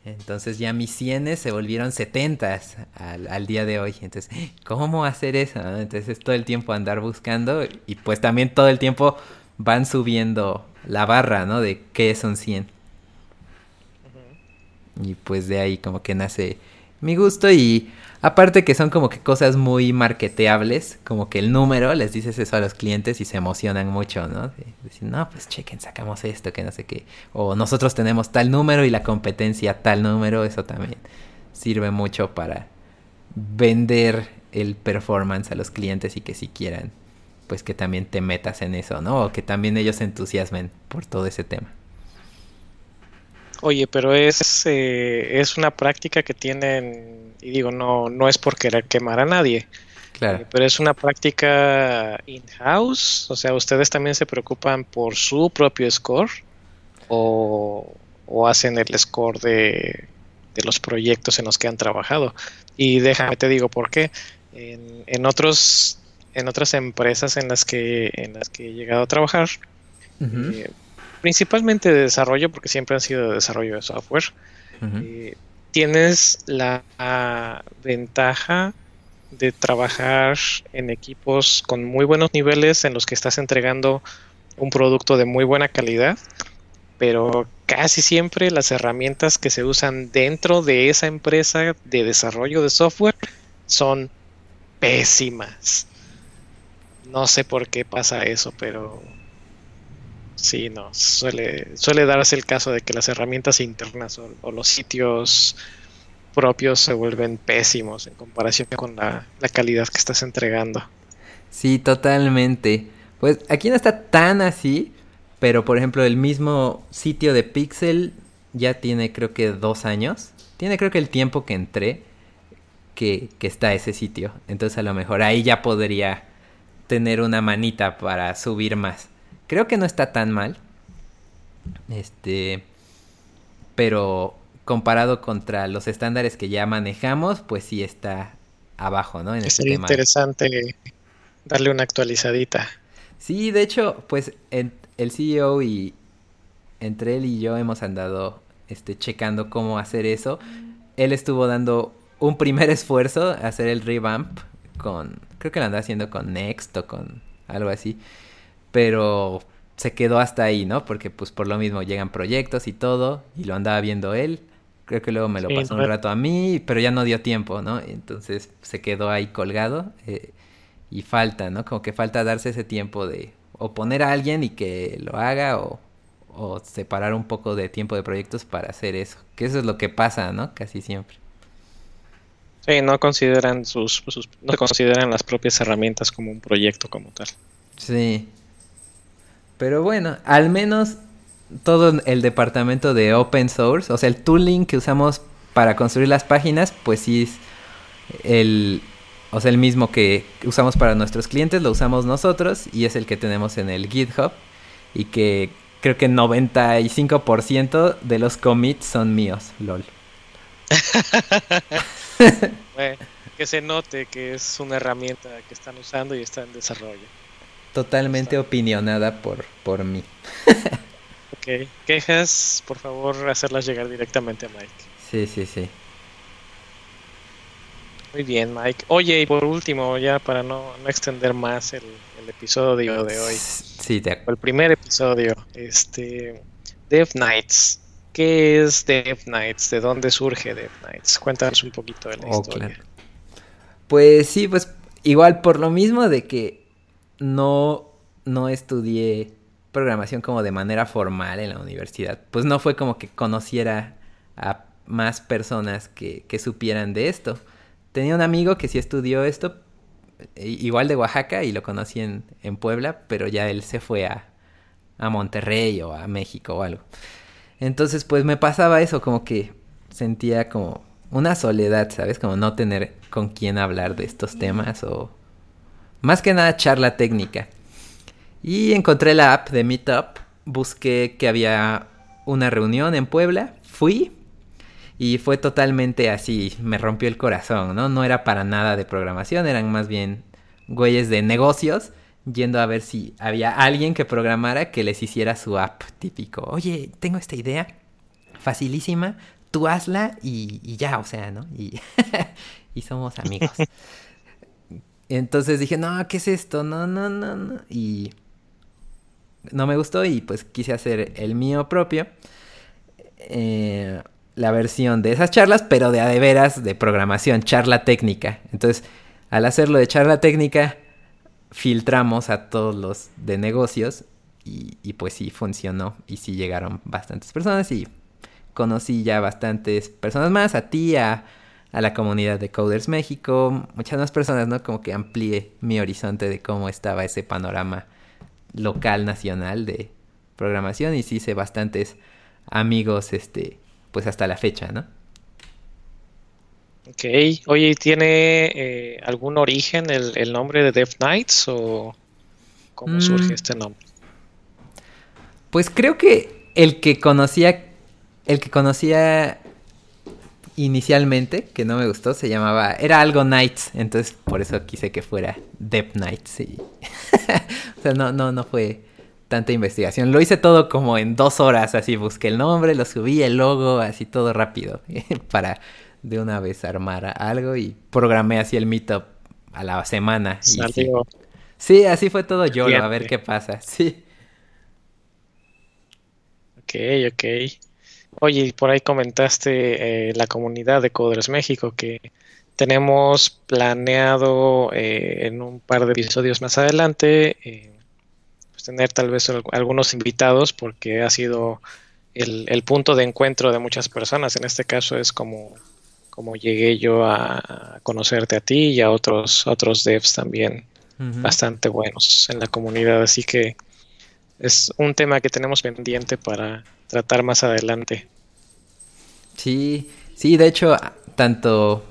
[SPEAKER 2] Entonces ya mis 100 se volvieron 70 al, al, día de hoy. Entonces, ¿cómo hacer eso? Entonces todo el tiempo andar buscando y pues también todo el tiempo van subiendo la barra, ¿no? De qué son 100. Y pues de ahí como que nace mi gusto y aparte que son como que cosas muy marketeables, como que el número, les dices eso a los clientes y se emocionan mucho, ¿no? decir, no, pues chequen, sacamos esto, que no sé qué. O nosotros tenemos tal número y la competencia tal número, eso también sirve mucho para vender el performance a los clientes y que si quieran, pues que también te metas en eso, ¿no? O que también ellos se entusiasmen por todo ese tema.
[SPEAKER 1] Oye, pero es, eh, es una práctica que tienen, y digo, no, no es por querer quemar a nadie,
[SPEAKER 2] claro.
[SPEAKER 1] Eh, pero es una práctica in-house, o sea, ustedes también se preocupan por su propio score o, o hacen el score de, de, los proyectos en los que han trabajado. Y déjame te digo por qué. En, en, otros, en otras empresas en las que, en las que he llegado a trabajar, uh -huh. eh, principalmente de desarrollo, porque siempre han sido de desarrollo de software, uh -huh. eh, tienes la ventaja de trabajar en equipos con muy buenos niveles en los que estás entregando un producto de muy buena calidad, pero casi siempre las herramientas que se usan dentro de esa empresa de desarrollo de software son pésimas. No sé por qué pasa eso, pero Sí, no, suele, suele darse el caso de que las herramientas internas o, los sitios propios se vuelven pésimos en comparación con la, la, calidad que estás entregando.
[SPEAKER 2] Sí, totalmente. Pues aquí no está tan así, pero por ejemplo el mismo sitio de Pixel ya tiene creo que dos años. Tiene creo que el tiempo que entré que, que está ese sitio. Entonces a lo mejor ahí ya podría tener una manita para subir más. Creo que no está tan mal. Este. Pero comparado contra los estándares que ya manejamos, pues sí está abajo, ¿no?
[SPEAKER 1] En este Sería tema. interesante darle una actualizadita.
[SPEAKER 2] Sí, de hecho, pues en, el CEO y entre él y yo hemos andado este, checando cómo hacer eso. Él estuvo dando un primer esfuerzo a hacer el revamp con, creo que lo anda haciendo con Next o con algo así pero se quedó hasta ahí, ¿no? Porque pues por lo mismo llegan proyectos y todo, y lo andaba viendo él. Creo que luego me lo sí, pasó un rato a mí, pero ya no dio tiempo, ¿no? Entonces se quedó ahí colgado eh, y falta, ¿no? Como que falta darse ese tiempo de o poner a alguien y que lo haga o, o separar un poco de tiempo de proyectos para hacer eso. Que eso es lo que pasa, ¿no? Casi siempre.
[SPEAKER 1] Sí, no consideran sus, sus no consideran las propias herramientas como un proyecto como tal.
[SPEAKER 2] Sí, pero bueno, al menos todo el departamento de open source, o sea, el tooling que usamos para construir las páginas, pues sí es el, o sea, el mismo que usamos para nuestros clientes, lo usamos nosotros y es el que tenemos en el GitHub y que creo que 95% de los commits son míos, lol.
[SPEAKER 1] bueno, que se note que es una herramienta que están usando y está en desarrollo
[SPEAKER 2] totalmente opinionada por, por mí.
[SPEAKER 1] ok, quejas, por favor, hacerlas llegar directamente a Mike.
[SPEAKER 2] Sí, sí, sí.
[SPEAKER 1] Muy bien, Mike. Oye, y por último, ya para no, no extender más el, el, episodio de hoy.
[SPEAKER 2] Sí, te...
[SPEAKER 1] El primer episodio, este, Dev Nights. ¿Qué es Dev Nights? ¿De dónde surge Dev Nights? Cuéntanos un poquito de la oh, historia. Claro.
[SPEAKER 2] Pues sí, pues igual por lo mismo de que no, no estudié programación como de manera formal en la universidad. Pues no fue como que conociera a más personas que, que supieran de esto. Tenía un amigo que sí estudió esto, igual de Oaxaca y lo conocí en, en Puebla, pero ya él se fue a, a Monterrey o a México o algo. Entonces, pues me pasaba eso, como que sentía como una soledad, ¿sabes? Como no tener con quién hablar de estos temas o más que nada charla técnica. Y encontré la app de Meetup, busqué que había una reunión en Puebla, fui y fue totalmente así, me rompió el corazón, ¿no? No era para nada de programación, eran más bien güeyes de negocios yendo a ver si había alguien que programara que les hiciera su app típico. Oye, tengo esta idea facilísima, tú hazla y, ya, o sea, ¿no? Y, y somos amigos. Entonces dije, no, ¿qué es esto? No, no, no, no. Y no me gustó y pues quise hacer el mío propio. Eh, la versión de esas charlas, pero de a de veras de programación, charla técnica. Entonces, al hacerlo de charla técnica, filtramos a todos los de negocios y, pues sí funcionó y sí llegaron bastantes personas y conocí ya bastantes personas más, a ti, a, a la comunidad de Coders México, muchas más personas, ¿no? Como que amplié mi horizonte de cómo estaba ese panorama local, nacional de programación y sí hice bastantes amigos, este, pues hasta la fecha, ¿no?
[SPEAKER 1] Ok, oye, ¿tiene eh, algún origen el, el, nombre de Death Knights o cómo mm. surge este nombre?
[SPEAKER 2] Pues creo que el que conocía, el que conocía inicialmente, que no me gustó, se llamaba, era algo Knights, entonces por eso quise que fuera Death Knights. Y... o sea, no, no, no fue tanta investigación. Lo hice todo como en dos horas, así busqué el nombre, lo subí, el logo, así todo rápido, para de una vez armar algo y programé así el meetup a la semana. Y sí. sí. así fue todo yo, a ver qué pasa. Sí.
[SPEAKER 1] Ok, ok. Oye, por ahí comentaste eh, la comunidad de Coders México que tenemos planeado eh, en un par de episodios más adelante eh, pues tener tal vez algunos invitados porque ha sido el, el, punto de encuentro de muchas personas. En este caso es como como llegué yo a conocerte a ti y a otros, otros devs también bastante buenos en la comunidad. Así que es un tema que tenemos pendiente para tratar más adelante.
[SPEAKER 2] Sí, sí, de hecho, tanto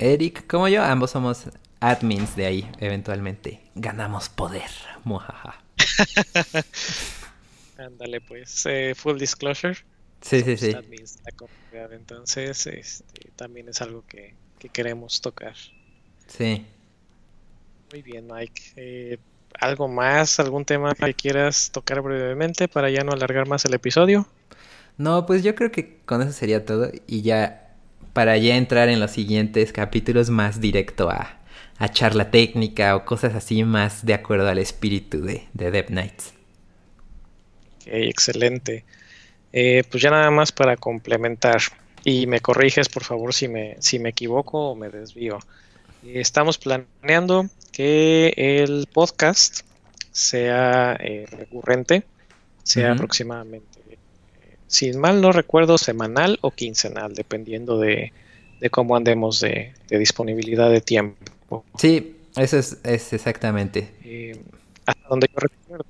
[SPEAKER 2] Eric como yo, ambos somos admins de ahí, eventualmente. Ganamos poder.
[SPEAKER 1] Ándale, pues, eh, full disclosure.
[SPEAKER 2] Sí, sí, sí.
[SPEAKER 1] Entonces, este, también es algo que, queremos tocar.
[SPEAKER 2] Sí.
[SPEAKER 1] Muy bien, Mike. Eh, ¿Algo más? ¿Algún tema que quieras tocar brevemente para ya no alargar más el episodio?
[SPEAKER 2] No, pues yo creo que con eso sería todo. Y ya, para ya entrar en los siguientes capítulos más directo a, a charla técnica o cosas así más de acuerdo al espíritu de, de Dev Knights.
[SPEAKER 1] Ok, excelente. Eh, pues ya nada más para complementar y me corriges por favor si me, si me equivoco o me desvío. Estamos planeando que el podcast sea eh, recurrente, sea aproximadamente, eh, si mal no recuerdo, semanal o quincenal, dependiendo de, cómo andemos de, disponibilidad de tiempo.
[SPEAKER 2] Sí, eso es, es exactamente.
[SPEAKER 1] hasta donde yo recuerdo,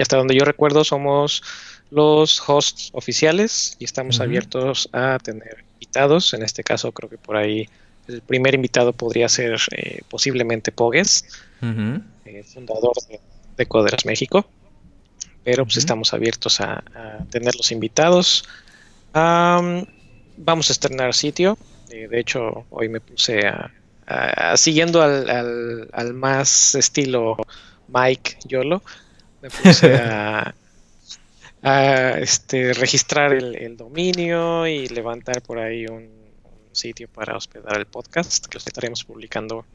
[SPEAKER 1] hasta donde yo recuerdo somos los hosts oficiales y estamos abiertos a tener invitados. En este caso creo que por ahí el primer invitado podría ser eh, posiblemente Pogues, eh, fundador de, Coderas México. Pero pues estamos abiertos a, tener los invitados. vamos a estrenar sitio. Eh, de hecho, hoy me puse a, siguiendo al, al, más estilo Mike Yolo me puse a, este, registrar el, dominio y levantar por ahí un, sitio para hospedar el podcast, que lo estaremos publicando.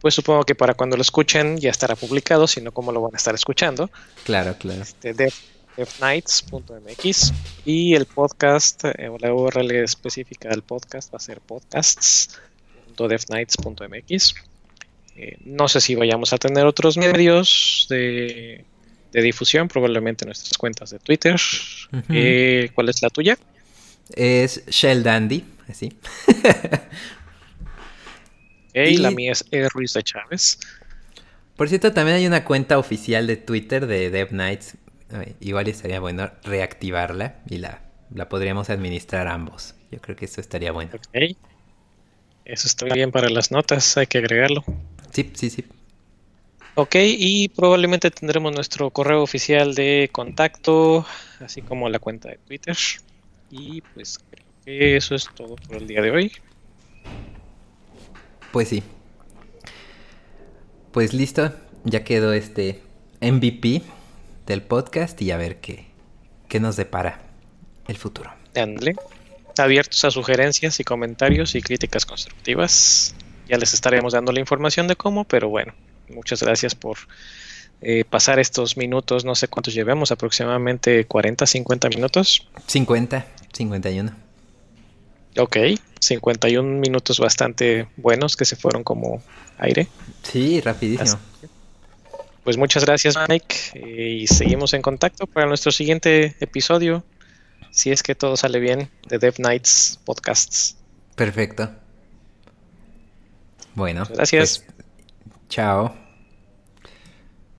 [SPEAKER 1] Pues supongo que para cuando lo escuchen ya estará publicado, sino cómo lo van a estar escuchando.
[SPEAKER 2] Claro, claro.
[SPEAKER 1] Este, devnights.mx y el podcast, eh, la URL específica del podcast va a ser podcasts.devnights.mx. Eh, no sé si vayamos a tener otros medios de de difusión, probablemente nuestras cuentas de Twitter. Eh, ¿Cuál es la tuya?
[SPEAKER 2] Es Shell Dandy, así.
[SPEAKER 1] y la mía es e. Ruiz de Chávez.
[SPEAKER 2] Por cierto, también hay una cuenta oficial de Twitter de Dev Nights. Igual estaría bueno reactivarla y la, la podríamos administrar ambos. Yo creo que eso estaría bueno.
[SPEAKER 1] Ok. Eso está bien para las notas, hay que agregarlo.
[SPEAKER 2] Sí, sí, sí.
[SPEAKER 1] Ok, y probablemente tendremos nuestro correo oficial de contacto, así como la cuenta de Twitter. Y pues creo que eso es todo por el día de hoy.
[SPEAKER 2] Pues sí. Pues listo, ya quedó este MVP del podcast y a ver qué, qué nos depara el futuro.
[SPEAKER 1] Ándale. Abiertos a sugerencias y comentarios y críticas constructivas. Ya les estaremos dando la información de cómo, pero bueno, muchas gracias por eh, pasar estos minutos, no sé cuántos llevemos, aproximadamente 40, 50 minutos.
[SPEAKER 2] 50, 51.
[SPEAKER 1] Ok, 51 minutos bastante buenos que se fueron como aire.
[SPEAKER 2] Sí, rapidísimo.
[SPEAKER 1] Pues muchas gracias Mike eh, y seguimos en contacto para nuestro siguiente episodio, si es que todo sale bien, de Dev Nights Podcasts.
[SPEAKER 2] Perfecto. Bueno.
[SPEAKER 1] Gracias.
[SPEAKER 2] Pues, chao.